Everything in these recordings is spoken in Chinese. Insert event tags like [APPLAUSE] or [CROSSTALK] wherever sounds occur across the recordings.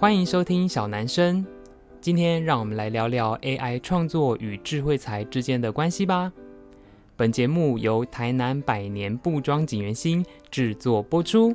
欢迎收听小男生。今天让我们来聊聊 AI 创作与智慧财之间的关系吧。本节目由台南百年布庄锦源兴制作播出。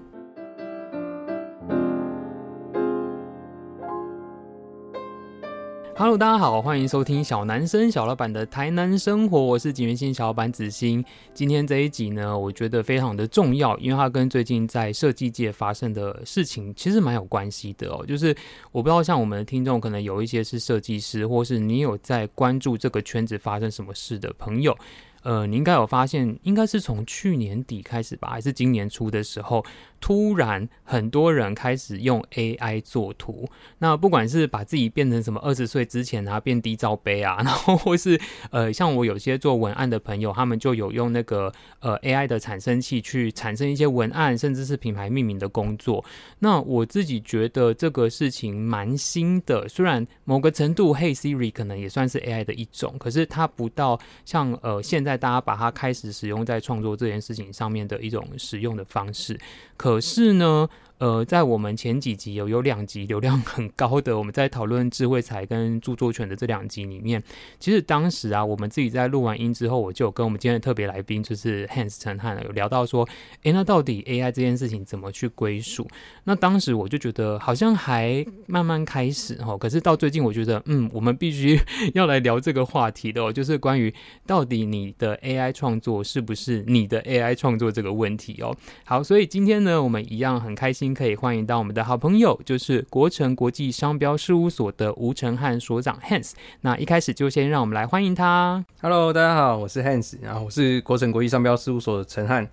Hello，大家好，欢迎收听小男生小老板的台南生活，我是景元星小老板子欣。今天这一集呢，我觉得非常的重要，因为它跟最近在设计界发生的事情其实蛮有关系的哦。就是我不知道，像我们的听众，可能有一些是设计师，或是你有在关注这个圈子发生什么事的朋友。呃，你应该有发现，应该是从去年底开始吧，还是今年初的时候，突然很多人开始用 AI 做图。那不管是把自己变成什么二十岁之前啊，变低罩杯啊，[LAUGHS] 然后或是呃，像我有些做文案的朋友，他们就有用那个呃 AI 的产生器去产生一些文案，甚至是品牌命名的工作。那我自己觉得这个事情蛮新的，虽然某个程度，Hey Siri 可能也算是 AI 的一种，可是它不到像呃现在。大家把它开始使用在创作这件事情上面的一种使用的方式，可是呢，呃，在我们前几集有有两集流量很高的，我们在讨论智慧财跟著作权的这两集里面，其实当时啊，我们自己在录完音之后，我就跟我们今天的特别来宾就是 Hans 陈汉有聊到说，诶，那到底 AI 这件事情怎么去归属？那当时我就觉得好像还慢慢开始哦，可是到最近我觉得，嗯，我们必须要来聊这个话题的哦，就是关于到底你的 AI 创作是不是你的 AI 创作这个问题哦。好，所以今天呢，我们一样很开心。可以欢迎到我们的好朋友，就是国成国际商标事务所的吴承汉所长 Hans。那一开始就先让我们来欢迎他。Hello，大家好，我是 Hans，然后我是国成国际商标事务所的陈汉。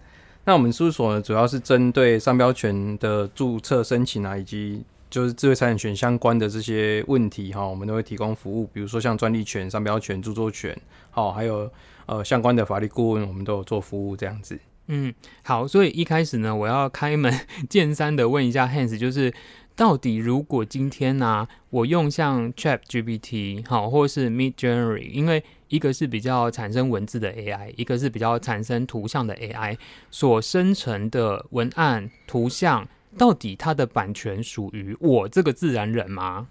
那我们事务所呢，主要是针对商标权的注册申请啊，以及就是智慧财产权相关的这些问题哈，我们都会提供服务。比如说像专利权、商标权、著作权，好，还有呃相关的法律顾问，我们都有做服务这样子。嗯，好，所以一开始呢，我要开门 [LAUGHS] 见山的问一下 Hans，就是到底如果今天呢、我用像 ChatGPT 好，或是 Midjourney，因为一个是比较产生文字的 AI，一个是比较产生图像的 AI，所生成的文案、图像，到底它的版权属于我这个自然人吗？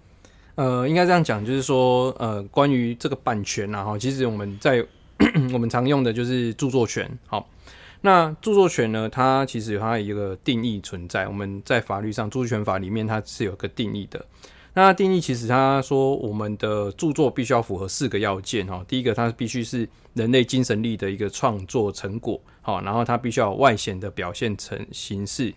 呃，应该这样讲，就是说，呃，关于这个版权啊，哈，其实我们在 [CLEARS THROAT] 我们常用的就是著作权，好。那著作权呢？它其实有它一个定义存在。我们在法律上，著作权法里面它是有个定义的。那定义其实它说，我们的著作必须要符合四个要件哈。第一个，它必须是人类精神力的一个创作成果，好，然后它必须要外显的表现成形式。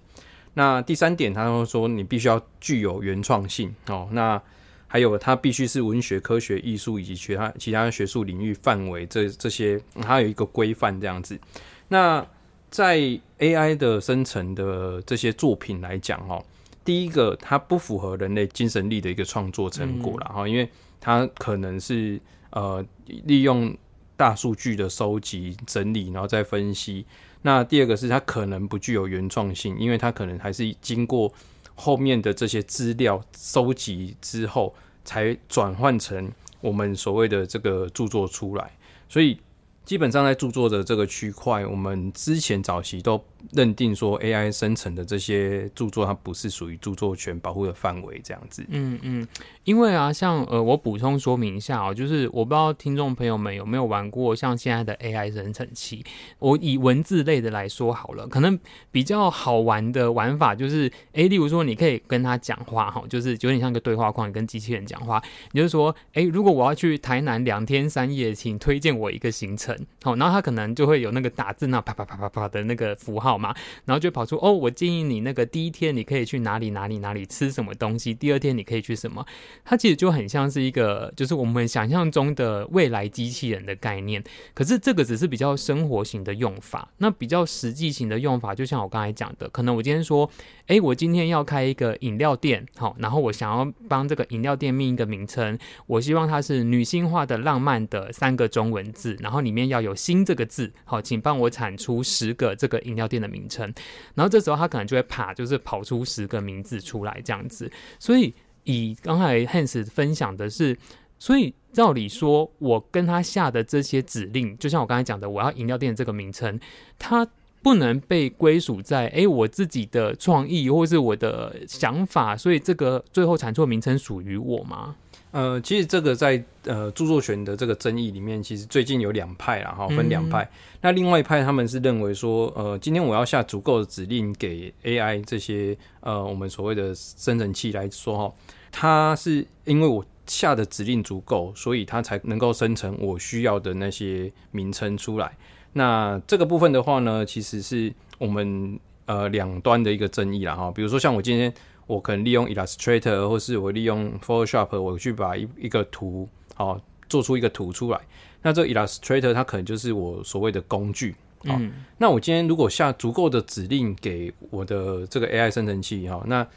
那第三点，它会说你必须要具有原创性哦。那还有，它必须是文学、科学、艺术以及其他其他学术领域范围这这些，它有一个规范这样子。那在 AI 的生成的这些作品来讲，哦，第一个它不符合人类精神力的一个创作成果了，哈、嗯，因为它可能是呃利用大数据的收集整理，然后再分析。那第二个是它可能不具有原创性，因为它可能还是经过后面的这些资料收集之后，才转换成我们所谓的这个著作出来，所以。基本上在著作的这个区块，我们之前早期都认定说，AI 生成的这些著作，它不是属于著作权保护的范围，这样子。嗯嗯，因为啊，像呃，我补充说明一下哦，就是我不知道听众朋友们有没有玩过像现在的 AI 生成器。我以文字类的来说好了，可能比较好玩的玩法就是，哎，例如说你可以跟他讲话哈，就是有点像个对话框，跟机器人讲话，你就说，哎，如果我要去台南两天三夜，请推荐我一个行程。好，然后他可能就会有那个打字那啪啪啪啪啪的那个符号。好吗，然后就跑出哦，我建议你那个第一天你可以去哪里哪里哪里吃什么东西，第二天你可以去什么，它其实就很像是一个就是我们想象中的未来机器人的概念。可是这个只是比较生活型的用法，那比较实际型的用法，就像我刚才讲的，可能我今天说，诶，我今天要开一个饮料店，好，然后我想要帮这个饮料店命一个名称，我希望它是女性化的、浪漫的三个中文字，然后里面要有“新”这个字，好，请帮我产出十个这个饮料店的。名称，然后这时候他可能就会啪，就是跑出十个名字出来这样子。所以以刚才 Hans 分享的是，所以照理说，我跟他下的这些指令，就像我刚才讲的，我要饮料店这个名称，他不能被归属在哎、欸、我自己的创意或是我的想法，所以这个最后产出的名称属于我吗？呃，其实这个在呃著作权的这个争议里面，其实最近有两派啦，哈，分两派。嗯、那另外一派他们是认为说，呃，今天我要下足够的指令给 AI 这些呃我们所谓的生成器来说哈，它是因为我下的指令足够，所以它才能够生成我需要的那些名称出来。那这个部分的话呢，其实是我们呃两端的一个争议啦哈。比如说像我今天我可能利用 Illustrator，或是我利用 Photoshop，我去把一一个图好做出一个图出来。那这个 Illustrator 它可能就是我所谓的工具。嗯。那我今天如果下足够的指令给我的这个 AI 生成器哈，那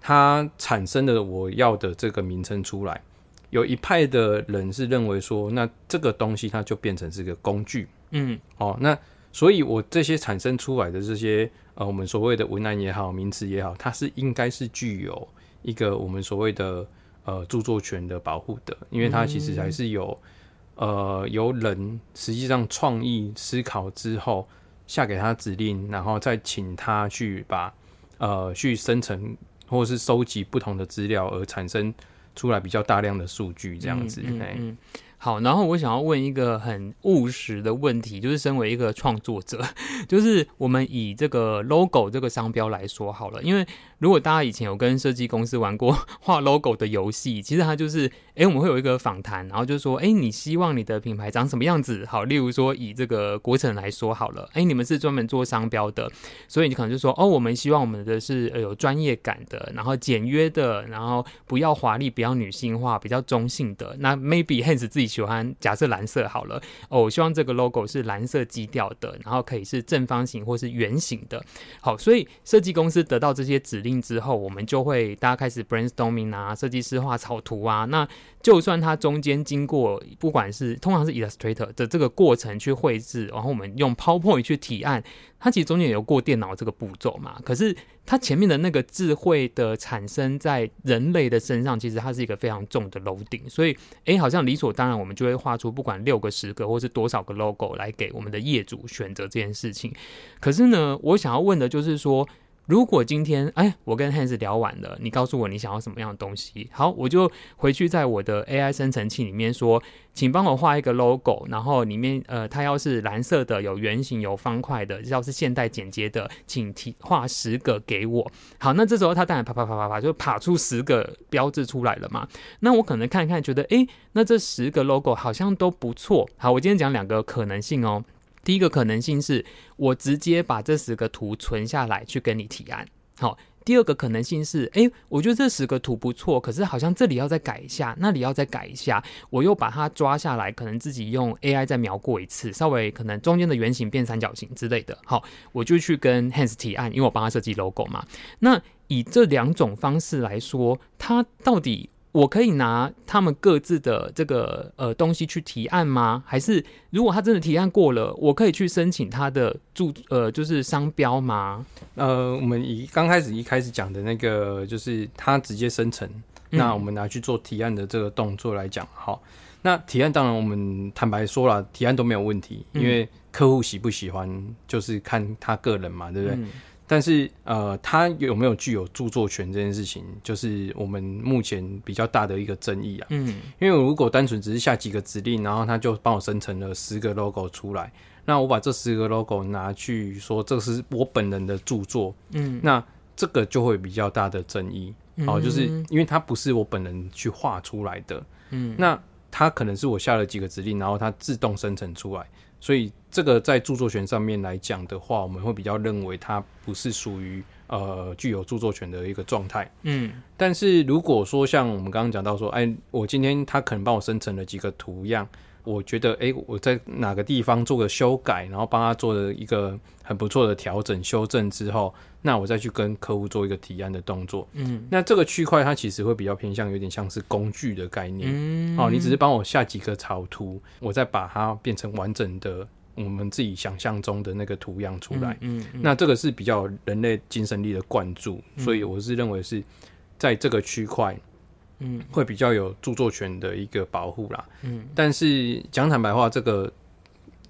它产生的我要的这个名称出来，有一派的人是认为说，那这个东西它就变成是个工具。嗯，哦，那所以，我这些产生出来的这些呃，我们所谓的文案也好，名词也好，它是应该是具有一个我们所谓的呃著作权的保护的，因为它其实还是有呃由人实际上创意思考之后下给他指令，然后再请他去把呃去生成或者是收集不同的资料而产生出来比较大量的数据这样子。嗯。嗯嗯好，然后我想要问一个很务实的问题，就是身为一个创作者，[LAUGHS] 就是我们以这个 logo 这个商标来说好了，因为如果大家以前有跟设计公司玩过 [LAUGHS] 画 logo 的游戏，其实它就是，诶，我们会有一个访谈，然后就说，诶，你希望你的品牌长什么样子？好，例如说以这个国城来说好了，诶，你们是专门做商标的，所以你可能就说，哦，我们希望我们的是有专业感的，然后简约的，然后不要华丽，不要女性化，比较中性的。那 maybe Hans 自己。喜欢假设蓝色好了哦，我希望这个 logo 是蓝色基调的，然后可以是正方形或是圆形的。好，所以设计公司得到这些指令之后，我们就会大家开始 brainstorming 啊，设计师画草图啊。那就算它中间经过不管是通常是 Illustrator 的这个过程去绘制，然后我们用 PowerPoint 去提案，它其实中间有过电脑这个步骤嘛。可是它前面的那个智慧的产生在人类的身上，其实它是一个非常重的楼顶。所以，诶，好像理所当然，我们就会画出不管六个、十个，或是多少个 logo 来给我们的业主选择这件事情。可是呢，我想要问的就是说。如果今天哎，我跟 Hans 聊完了，你告诉我你想要什么样的东西，好，我就回去在我的 AI 生成器里面说，请帮我画一个 logo，然后里面呃，它要是蓝色的，有圆形、有方块的，要是现代简洁的，请提画十个给我。好，那这时候它当然啪啪啪啪啪就爬出十个标志出来了嘛。那我可能看看，觉得哎，那这十个 logo 好像都不错。好，我今天讲两个可能性哦。第一个可能性是我直接把这十个图存下来去跟你提案。好，第二个可能性是，诶，我觉得这十个图不错，可是好像这里要再改一下，那里要再改一下，我又把它抓下来，可能自己用 AI 再描过一次，稍微可能中间的圆形变三角形之类的。好，我就去跟 Hans 提案，因为我帮他设计 logo 嘛。那以这两种方式来说，它到底？我可以拿他们各自的这个呃东西去提案吗？还是如果他真的提案过了，我可以去申请他的注呃就是商标吗？呃，我们以刚开始一开始讲的那个，就是他直接生成，嗯、那我们拿去做提案的这个动作来讲，好，那提案当然我们坦白说了，提案都没有问题，因为客户喜不喜欢就是看他个人嘛，对不对？嗯但是，呃，它有没有具有著作权这件事情，就是我们目前比较大的一个争议啊。嗯，因为我如果单纯只是下几个指令，然后它就帮我生成了十个 logo 出来，那我把这十个 logo 拿去说这是我本人的著作，嗯，那这个就会比较大的争议。哦，就是因为它不是我本人去画出来的，嗯，那它可能是我下了几个指令，然后它自动生成出来。所以这个在著作权上面来讲的话，我们会比较认为它不是属于呃具有著作权的一个状态。嗯，但是如果说像我们刚刚讲到说，哎，我今天它可能帮我生成了几个图样。我觉得，哎，我在哪个地方做个修改，然后帮他做了一个很不错的调整、修正之后，那我再去跟客户做一个提案的动作。嗯，那这个区块它其实会比较偏向有点像是工具的概念。嗯，哦，你只是帮我下几个草图，我再把它变成完整的我们自己想象中的那个图样出来。嗯，嗯，嗯，那这个是比较人类精神力的灌注，所以我是认为是在这个区块。嗯，会比较有著作权的一个保护啦。嗯，但是讲坦白话，这个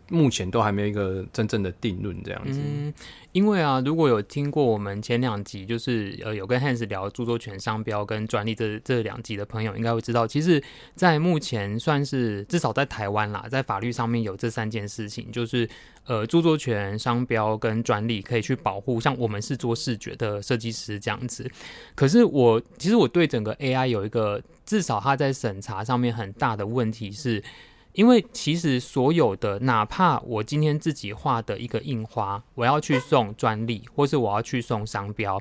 目前都还没有一个真正的定论这样子。嗯，因为啊，如果有听过我们前两集，就是呃有跟 Hans 聊著作权、商标跟专利这这两集的朋友，应该会知道，其实，在目前算是至少在台湾啦，在法律上面有这三件事情，就是呃著作权、商标跟专利可以去保护，像我们是做视觉的设计师这样子。可是我其实我对整个 AI 有一个至少它在审查上面很大的问题是。因为其实所有的，哪怕我今天自己画的一个印花，我要去送专利，或是我要去送商标，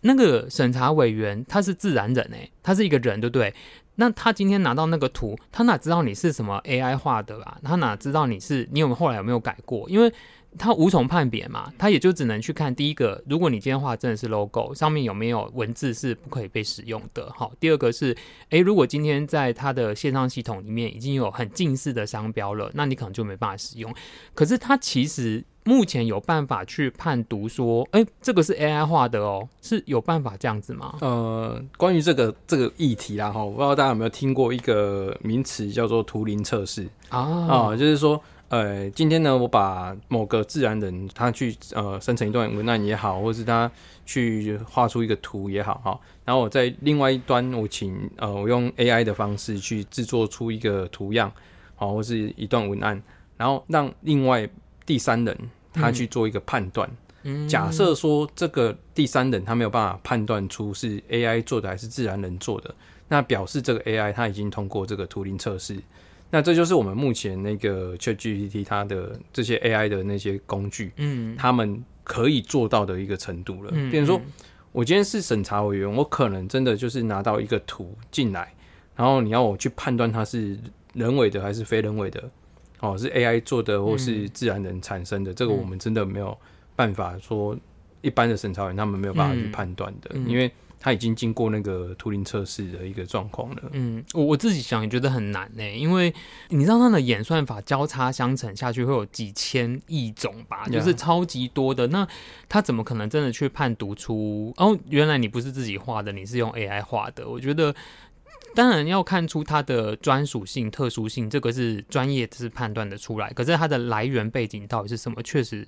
那个审查委员他是自然人诶，他是一个人，对不对？那他今天拿到那个图，他哪知道你是什么 AI 画的啊？他哪知道你是你有没有后来有没有改过？因为他无从判别嘛，他也就只能去看第一个，如果你今天画真的是 logo，上面有没有文字是不可以被使用的。好，第二个是，诶，如果今天在他的线上系统里面已经有很近似的商标了，那你可能就没办法使用。可是他其实目前有办法去判读说，诶，这个是 AI 画的哦，是有办法这样子吗？呃，关于这个这个议题啦，哈，我不知道大家有没有听过一个名词叫做图灵测试啊，啊，就是说。呃，今天呢，我把某个自然人他去呃生成一段文案也好，或是他去画出一个图也好，哈，然后我在另外一端，我请呃我用 AI 的方式去制作出一个图样，好，或是一段文案，然后让另外第三人他去做一个判断。嗯，假设说这个第三人他没有办法判断出是 AI 做的还是自然人做的，那表示这个 AI 他已经通过这个图灵测试。那这就是我们目前那个 ChatGPT 它的这些 AI 的那些工具，嗯，他们可以做到的一个程度了。嗯，比如说，我今天是审查委员，我可能真的就是拿到一个图进来，然后你要我去判断它是人为的还是非人为的，哦，是 AI 做的或是自然人产生的，这个我们真的没有办法说，一般的审查员他们没有办法去判断的，因为。他已经经过那个图灵测试的一个状况了。嗯，我我自己想也觉得很难呢，因为你知道它的演算法交叉相乘下去会有几千亿种吧，就是超级多的。那他怎么可能真的去判读出？哦，原来你不是自己画的，你是用 AI 画的。我觉得。当然要看出它的专属性、特殊性，这个是专业是判断的出来。可是它的来源背景到底是什么？确实，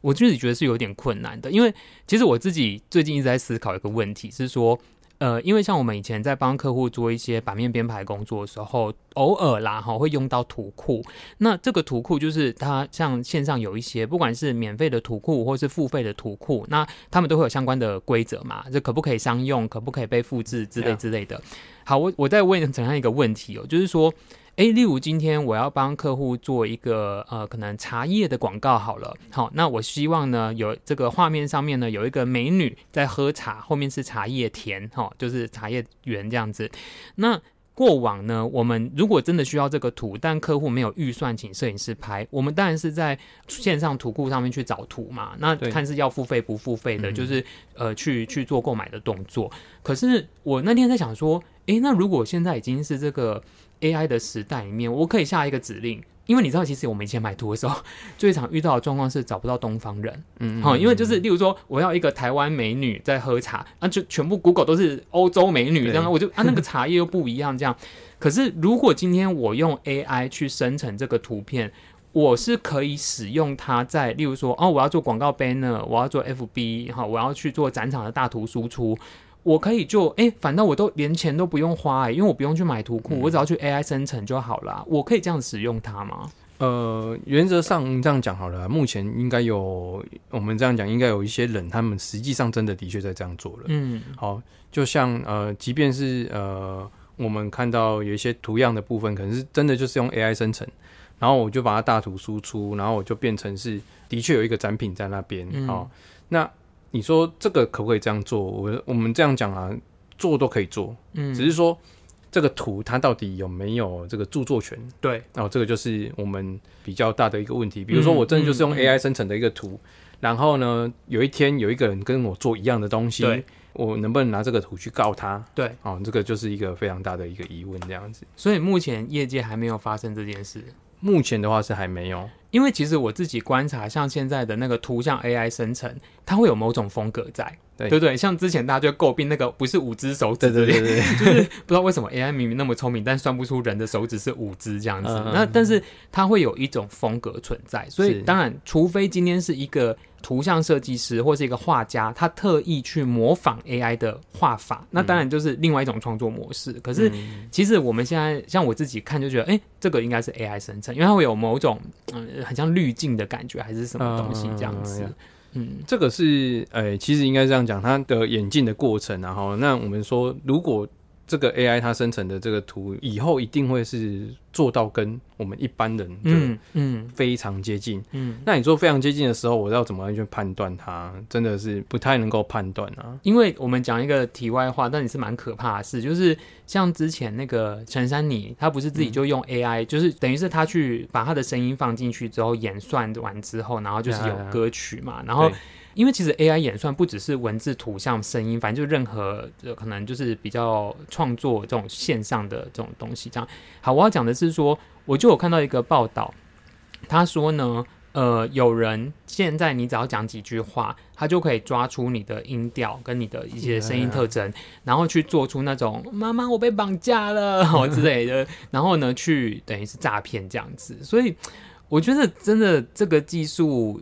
我自己觉得是有点困难的。因为其实我自己最近一直在思考一个问题，是说。呃，因为像我们以前在帮客户做一些版面编排工作的时候，偶尔啦哈会用到图库。那这个图库就是它像线上有一些，不管是免费的图库或是付费的图库，那他们都会有相关的规则嘛，这可不可以商用，可不可以被复制之类之类的。好，我我再问怎样一个问题哦，就是说。诶，例如今天我要帮客户做一个呃，可能茶叶的广告好了，好，那我希望呢有这个画面上面呢有一个美女在喝茶，后面是茶叶田，哈，就是茶叶园这样子。那过往呢，我们如果真的需要这个图，但客户没有预算请摄影师拍，我们当然是在线上图库上面去找图嘛，那看是要付费不付费的，就是呃去去做购买的动作。可是我那天在想说，诶，那如果现在已经是这个。AI 的时代里面，我可以下一个指令，因为你知道，其实我们以前买图的时候，最常遇到的状况是找不到东方人，嗯，好，因为就是例如说，我要一个台湾美女在喝茶，啊，就全部 Google 都是欧洲美女，这样我就啊，那个茶叶又不一样，这样。可是如果今天我用 AI 去生成这个图片，我是可以使用它在，例如说，哦，我要做广告 banner，我要做 FB，哈，我要去做展场的大图输出。我可以就哎、欸，反正我都连钱都不用花哎、欸，因为我不用去买图库，嗯、我只要去 AI 生成就好了。我可以这样使用它吗？呃，原则上这样讲好了，目前应该有我们这样讲，应该有一些人，他们实际上真的的确在这样做了。嗯，好，就像呃，即便是呃，我们看到有一些图样的部分，可能是真的就是用 AI 生成，然后我就把它大图输出，然后我就变成是的确有一个展品在那边。好、嗯，那。你说这个可不可以这样做？我我们这样讲啊，做都可以做，嗯，只是说这个图它到底有没有这个著作权？对，然后、哦、这个就是我们比较大的一个问题。比如说，我真的就是用 AI 生成的一个图，然后呢，有一天有一个人跟我做一样的东西，对我能不能拿这个图去告他？对，哦，这个就是一个非常大的一个疑问，这样子。所以目前业界还没有发生这件事。目前的话是还没有，因为其实我自己观察，像现在的那个图像 AI 生成，它会有某种风格在。对。对对，像之前大家就诟病那个不是五只手指，对对对对，[LAUGHS] 就是不知道为什么 AI 明明那么聪明，但算不出人的手指是五只这样子。嗯、那但是它会有一种风格存在，所以当然，除非今天是一个图像设计师或是一个画家，他特意去模仿 AI 的画法，那当然就是另外一种创作模式。可是其实我们现在像我自己看就觉得，哎、欸，这个应该是 AI 生成，因为它会有某种嗯很像滤镜的感觉，还是什么东西这样子。嗯嗯，这个是，哎、其实应该这样讲，他的演进的过程，然后，那我们说，如果这个 AI 它生成的这个图以后一定会是做到跟我们一般人嗯嗯非常接近嗯，嗯，那你说非常接近的时候，我要怎么样去判断它？真的是不太能够判断啊。因为我们讲一个题外话，但也是蛮可怕的事，就是像之前那个陈珊妮，她不是自己就用 AI，、嗯、就是等于是她去把她的声音放进去之后演算完之后，然后就是有歌曲嘛，然后。因为其实 AI 演算不只是文字、图像、声音，反正就任何可能就是比较创作这种线上的这种东西。这样好，我要讲的是说，我就有看到一个报道，他说呢，呃，有人现在你只要讲几句话，他就可以抓出你的音调跟你的一些声音特征，然后去做出那种“妈妈，我被绑架了”之类的，然后呢，去等于是诈骗这样子，所以。我觉得真的这个技术，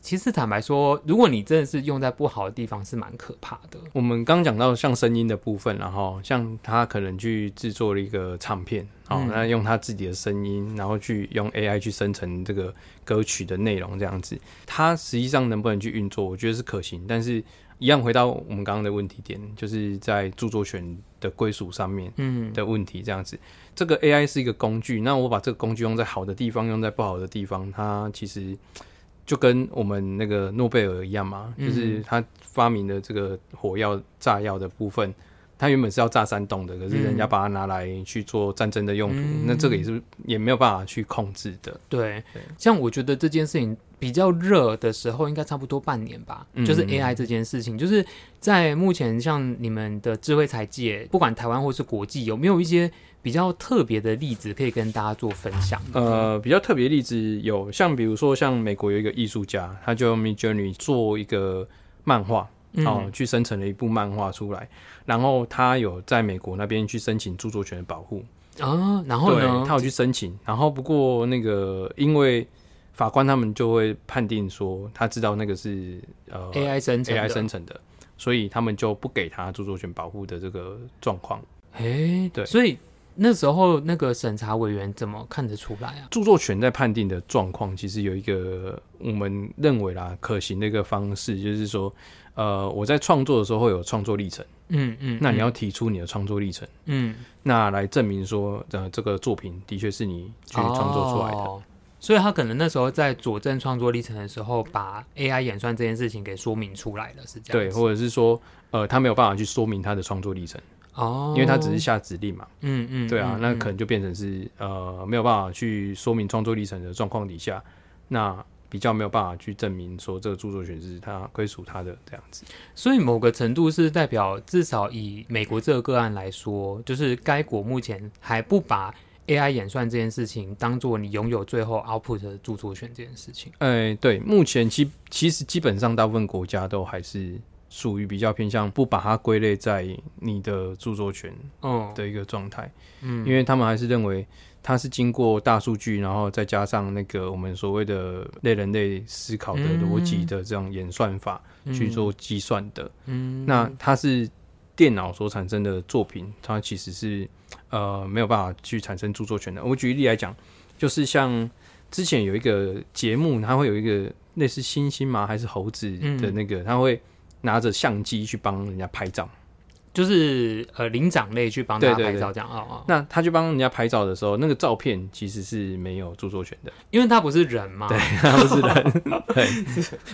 其实坦白说，如果你真的是用在不好的地方，是蛮可怕的。我们刚讲到像声音的部分，然后像他可能去制作了一个唱片，哦，那用他自己的声音，然后去用 AI 去生成这个歌曲的内容，这样子，它实际上能不能去运作，我觉得是可行，但是。一样回到我们刚刚的问题点，就是在著作权的归属上面的问题。这样子，这个 AI 是一个工具，那我把这个工具用在好的地方，用在不好的地方，它其实就跟我们那个诺贝尔一样嘛，就是他发明的这个火药炸药的部分，他原本是要炸山洞的，可是人家把它拿来去做战争的用途，那这个也是也没有办法去控制的。对，像我觉得这件事情。比较热的时候，应该差不多半年吧。就是 AI 这件事情，嗯、就是在目前像你们的智慧财界，不管台湾或是国际，有没有一些比较特别的例子可以跟大家做分享？呃，比较特别的例子有，像比如说像美国有一个艺术家，他就用 Midjourney 做一个漫画，嗯、哦，去生成了一部漫画出来，然后他有在美国那边去申请著作权的保护。啊，然后呢，他有去申请，然后不过那个因为。法官他们就会判定说，他知道那个是呃 AI 生成 AI 生成的，所以他们就不给他著作权保护的这个状况。哎、欸，对，所以那时候那个审查委员怎么看得出来啊？著作权在判定的状况，其实有一个我们认为啦可行的一个方式，就是说，呃，我在创作的时候会有创作历程，嗯嗯，那你要提出你的创作历程，嗯，那来证明说，呃，这个作品的确是你去创作出来的。哦所以他可能那时候在佐证创作历程的时候，把 AI 演算这件事情给说明出来了，是这样。对，或者是说，呃，他没有办法去说明他的创作历程哦，因为他只是下指令嘛。嗯嗯，对啊，那可能就变成是呃没有办法去说明创作历程的状况底下，那比较没有办法去证明说这个著作权是他归属他的这样子。所以某个程度是代表，至少以美国这个个案来说，就是该国目前还不把。AI 演算这件事情，当做你拥有最后 output 的著作权这件事情。哎、欸，对，目前其其实基本上大部分国家都还是属于比较偏向不把它归类在你的著作权的一个状态。嗯，因为他们还是认为它是经过大数据，然后再加上那个我们所谓的类人类思考的逻辑的这种演算法去做计算的。嗯，那它是电脑所产生的作品，它其实是。呃，没有办法去产生著作权的。我举例来讲，就是像之前有一个节目，它会有一个类似猩猩吗？还是猴子的那个，它会拿着相机去帮人家拍照。就是呃灵长类去帮他拍照这样啊啊，那他去帮人家拍照的时候，那个照片其实是没有著作权的，因为他不是人嘛。对，他不是人。[LAUGHS] 对，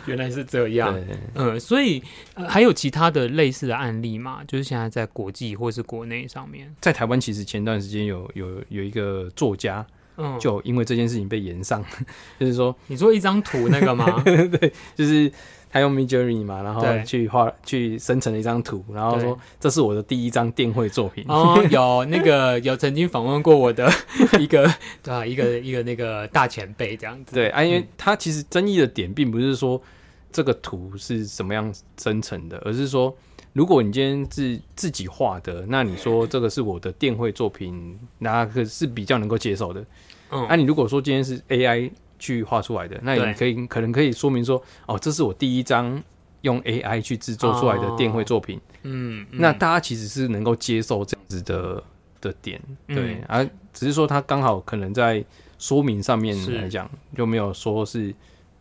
原来是这样。嗯，所以、呃、还有其他的类似的案例嘛？就是现在在国际或是国内上面，在台湾其实前段时间有有有一个作家，嗯，就因为这件事情被延上，[LAUGHS] 就是说，你说一张图那个吗？[LAUGHS] 对，就是。他用 Midjourney 嘛，然后去画去生成了一张图，然后说这是我的第一张电绘作品。哦，有那个有曾经访问过我的 [LAUGHS] 一个啊？一个一个那个大前辈这样子。对啊，因为他其实争议的点并不是说这个图是什么样生成的，而是说，如果你今天是自己画的，那你说这个是我的电绘作品，那个是比较能够接受的。嗯，啊，你如果说今天是 AI 去画出来的，那你可以可能可以说明说，哦，这是我第一张用 AI 去制作出来的电绘作品。哦、嗯，那大家其实是能够接受这样子的的点，对，而、嗯啊、只是说他刚好可能在说明上面来讲，就没有说是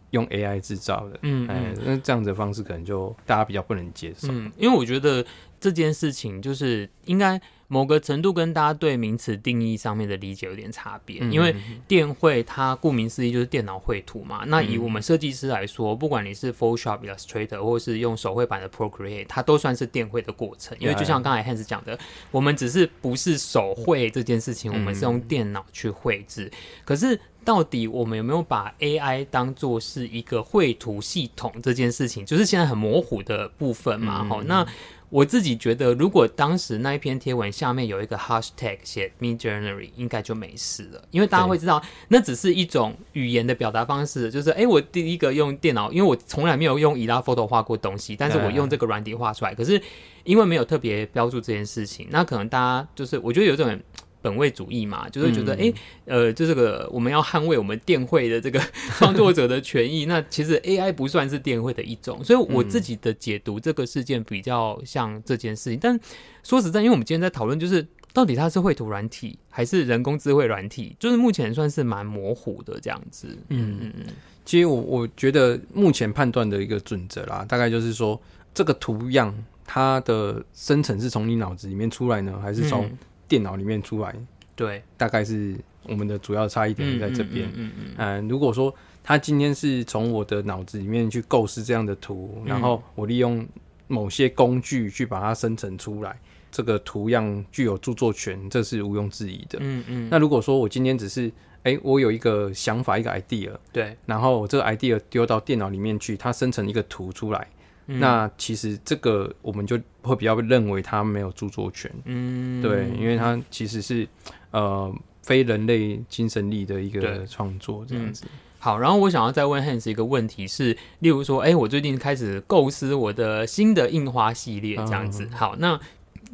用 AI 制造的，嗯，哎、嗯，那这样子的方式可能就大家比较不能接受，嗯，因为我觉得这件事情就是应该。某个程度跟大家对名词定义上面的理解有点差别，嗯、因为电绘它顾名思义就是电脑绘图嘛。嗯、那以我们设计师来说，不管你是 Photoshop、Illustrator，或是用手绘版的 Procreate，它都算是电绘的过程。因为就像刚才 Hans 讲的，我们只是不是手绘这件事情，我们是用电脑去绘制。可是到底我们有没有把 AI 当做是一个绘图系统这件事情，就是现在很模糊的部分嘛？好、嗯，那。我自己觉得，如果当时那一篇贴文下面有一个 hashtag 写 Midjourney，应该就没事了，因为大家会知道那只是一种语言的表达方式，就是哎、我第一个用电脑，因为我从来没有用以拉 Photo 画过东西，但是我用这个软体画出来，可是因为没有特别标注这件事情，那可能大家就是我觉得有一种。本位主义嘛，就是觉得，哎、嗯，呃，就这个我们要捍卫我们电绘的这个 [LAUGHS] 创作者的权益。那其实 AI 不算是电绘的一种，所以我自己的解读这个事件比较像这件事情。但说实在，因为我们今天在讨论，就是到底它是绘图软体还是人工智慧软体，就是目前算是蛮模糊的这样子。嗯嗯嗯。其实我我觉得目前判断的一个准则啦，大概就是说，这个图样它的生成是从你脑子里面出来呢，还是从、嗯？电脑里面出来，对，大概是我们的主要差异点在这边。嗯嗯。如果说他今天是从我的脑子里面去构思这样的图，然后我利用某些工具去把它生成出来，这个图样具有著作权，这是毋庸置疑的。嗯嗯。那如果说我今天只是，哎、欸，我有一个想法，一个 idea，对，然后我这个 idea 丢到电脑里面去，它生成一个图出来。嗯、那其实这个我们就会比较认为它没有著作权，嗯，对，因为它其实是呃非人类精神力的一个创作这样子、嗯。好，然后我想要再问 Hans 一个问题是，例如说，哎、欸，我最近开始构思我的新的印花系列这样子。嗯、好，那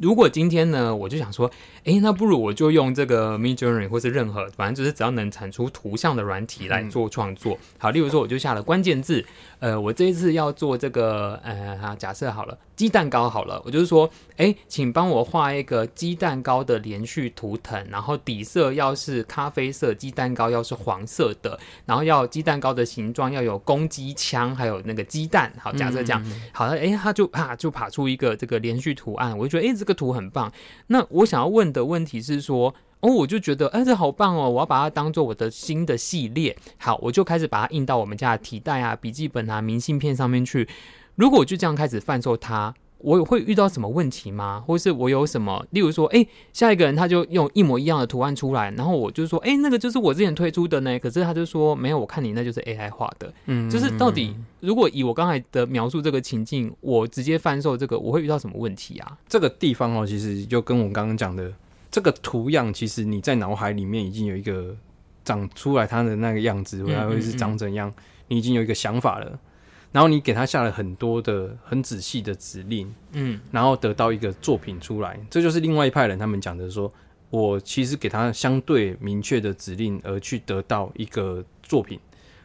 如果今天呢，我就想说。哎，那不如我就用这个 Midjourney 或是任何，反正就是只要能产出图像的软体来做创作。好，例如说，我就下了关键字，呃，我这一次要做这个，呃，假设好了，鸡蛋糕好了，我就是说，哎，请帮我画一个鸡蛋糕的连续图腾，然后底色要是咖啡色，鸡蛋糕要是黄色的，然后要鸡蛋糕的形状要有公鸡枪，还有那个鸡蛋。好，假设这样，好了，哎，他就啪就爬出一个这个连续图案，我就觉得，哎，这个图很棒。那我想要问。的问题是说，哦，我就觉得，哎，这好棒哦，我要把它当做我的新的系列。好，我就开始把它印到我们家的提袋啊、笔记本啊、明信片上面去。如果我就这样开始贩售它，我会遇到什么问题吗？或是我有什么？例如说，哎，下一个人他就用一模一样的图案出来，然后我就说，哎，那个就是我之前推出的呢。可是他就说，没有，我看你那就是 AI 画的。嗯，就是到底如果以我刚才的描述这个情境，我直接贩售这个，我会遇到什么问题啊？这个地方哦，其实就跟我刚刚讲的。这个图样其实你在脑海里面已经有一个长出来它的那个样子，会会是长怎样？嗯嗯嗯，你已经有一个想法了，然后你给他下了很多的很仔细的指令，嗯，然后得到一个作品出来。这就是另外一派人他们讲的说，我其实给他相对明确的指令而去得到一个作品，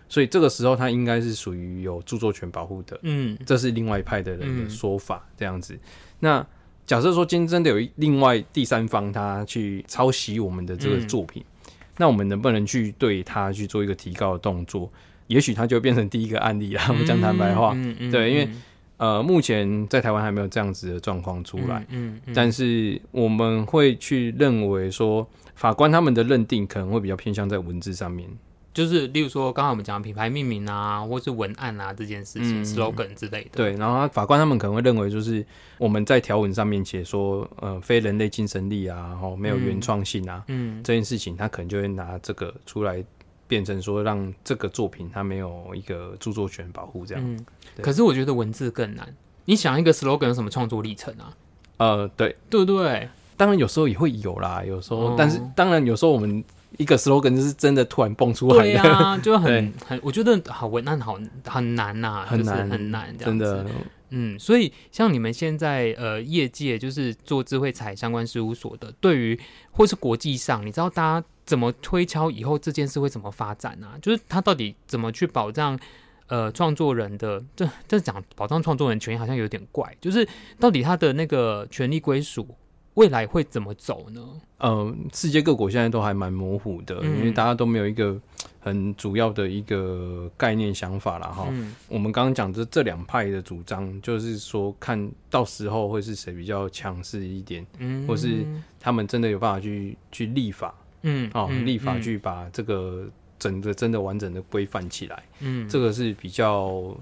所以这个时候他应该是属于有著作权保护的，嗯，这是另外一派的人的说法，这样子，那。假设说今天真的有另外第三方他去抄袭我们的这个作品，嗯，那我们能不能去对他去做一个提高的动作？也许它就变成第一个案例了。我们讲坦白话，嗯嗯嗯，对，因为呃，目前在台湾还没有这样子的状况出来，嗯，嗯，嗯，但是我们会去认为说，法官他们的认定可能会比较偏向在文字上面。就是，例如说，刚刚我们讲品牌命名啊，或是文案啊这件事情、嗯、slogan 之类的。对，然后法官他们可能会认为，就是我们在条文上面写说，呃，非人类精神力啊，然后没有原创性啊，嗯，这件事情，他可能就会拿这个出来，变成说让这个作品它没有一个著作权保护这样、嗯。可是我觉得文字更难。你想一个 slogan 有什么创作历程啊？呃，对，对不对？当然有时候也会有啦，有时候，哦、但是当然有时候我们。一个 slogan 就是真的突然蹦出来的，对啊，[LAUGHS] 就很很，我觉得好文案好很难呐、啊，很难很难，真的。嗯，所以像你们现在呃业界就是做智慧财相关事务所的，对于或是国际上，你知道大家怎么推敲以后这件事会怎么发展啊？就是他到底怎么去保障呃创作人的？这这讲保障创作人权益好像有点怪，就是到底他的那个权利归属？未来会怎么走呢？呃，世界各国现在都还蛮模糊的，嗯，因为大家都没有一个很主要的一个概念想法了哈。嗯，我们刚刚讲的这两派的主张，就是说看到时候会是谁比较强势一点，嗯，或是他们真的有办法去去立法，嗯，哦，立法去把这个整个真的完整的规范起来，嗯，这个是比较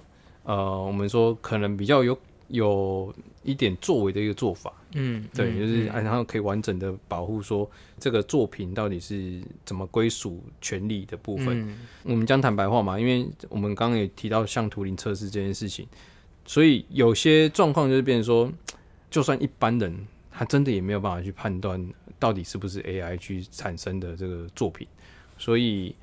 呃，我们说可能比较有。有一点作为的一个做法，嗯，对，就是然后可以完整的保护说这个作品到底是怎么归属权利的部分。嗯、我们讲坦白话嘛，因为我们刚刚也提到像图灵测试这件事情，所以有些状况就是变成说，就算一般人他真的也没有办法去判断到底是不是 AI 去产生的这个作品，所以。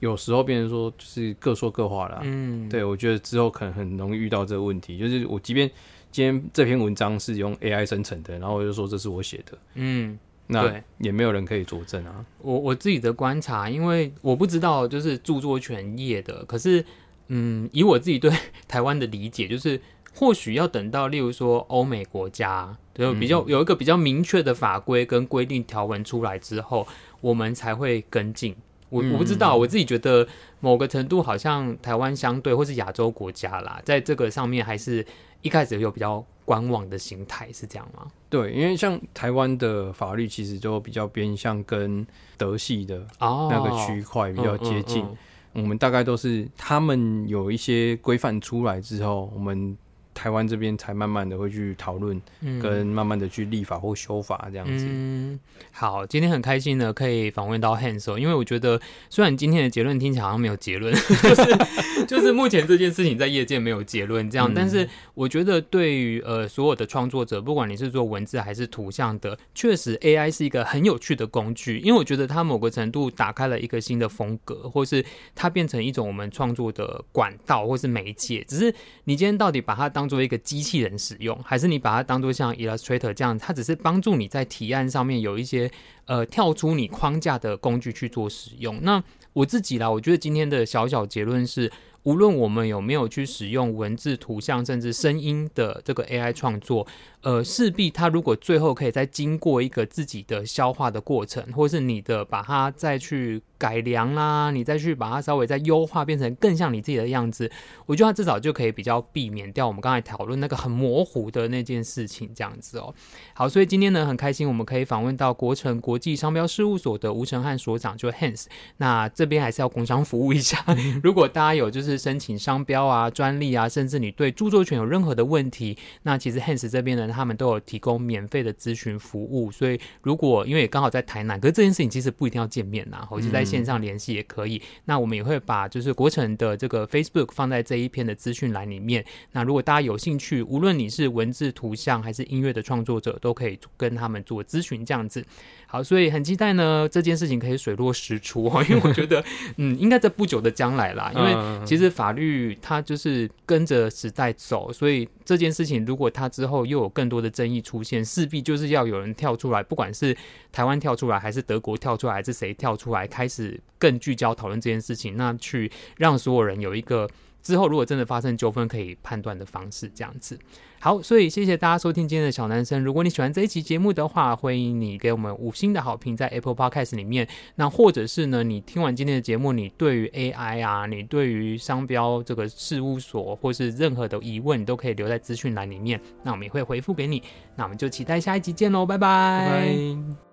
有时候变成说就是各说各话啦，嗯，对，我觉得之后可能很容易遇到这个问题，就是我即便今天这篇文章是用 AI 生成的，然后我就说这是我写的，嗯，那也没有人可以佐证啊。我我自己的观察，因为我不知道就是著作权业的，可是嗯，以我自己对台湾的理解，就是或许要等到例如说欧美国家，就比较有一个比较明确的法规跟规定条文出来之后，我们才会跟进。我我不知道，我自己觉得某个程度好像台湾相对或是亚洲国家啦，在这个上面还是一开始有比较观望的心态，是这样吗？对，因为像台湾的法律其实就比较偏向跟德系的那个区块比较接近，我们大概都是他们有一些规范出来之后，我们。台湾这边才慢慢的会去讨论，跟慢慢的去立法或修法这样子。嗯，好，今天很开心呢，可以访问到 Hans，因为我觉得虽然今天的结论听起来好像没有结论，[LAUGHS] 就是 [LAUGHS] 就是目前这件事情在业界没有结论这样，但是我觉得对于呃所有的创作者，不管你是做文字还是图像的，确实 AI 是一个很有趣的工具，因为我觉得它某个程度打开了一个新的风格，或是它变成一种我们创作的管道或是媒介，只是你今天到底把它当作为一个机器人使用，还是你把它当做像 Illustrator 这样，它只是帮助你在提案上面有一些呃跳出你框架的工具去做使用。那我自己啦，我觉得今天的小小结论是。无论我们有没有去使用文字、图像，甚至声音的这个 AI 创作，呃，势必它如果最后可以再经过一个自己的消化的过程，或是你的把它再去改良啦，你再去把它稍微再优化，变成更像你自己的样子，我觉得它至少就可以比较避免掉我们刚才讨论那个很模糊的那件事情，这样子哦。好，所以今天呢很开心，我们可以访问到国城国际商标事务所的吴承翰所长，就 Hans。那这边还是要工商服务一下，[LAUGHS] 如果大家有就是。申请商标啊、专利啊，甚至你对著作权有任何的问题，那其实 Hans 这边呢，他们都有提供免费的咨询服务。所以如果因为刚好在台南，可是这件事情其实不一定要见面呐，我就在线上联系也可以。嗯、那我们也会把就是国成的这个 Facebook 放在这一篇的资讯栏里面。那如果大家有兴趣，无论你是文字、图像还是音乐的创作者，都可以跟他们做咨询这样子。好，所以很期待呢，这件事情可以水落石出哦，[LAUGHS] 因为我觉得，[LAUGHS] 嗯，应该在不久的将来啦。因为其实法律它就是跟着时代走，所以这件事情如果它之后又有更多的争议出现，势必就是要有人跳出来，不管是台湾跳出来，还是德国跳出来，还是谁跳出来，开始更聚焦讨论这件事情，那去让所有人有一个。之后，如果真的发生纠纷，可以判断的方式这样子。好，所以谢谢大家收听今天的小男生。如果你喜欢这一期节目的话，欢迎你给我们五星的好评在 Apple Podcast 里面。那或者是呢，你听完今天的节目，你对于 AI 啊，你对于商标这个事务所，或是任何的疑问，你都可以留在资讯栏里面。那我们也会回复给你。那我们就期待下一集见喽，拜拜。拜拜。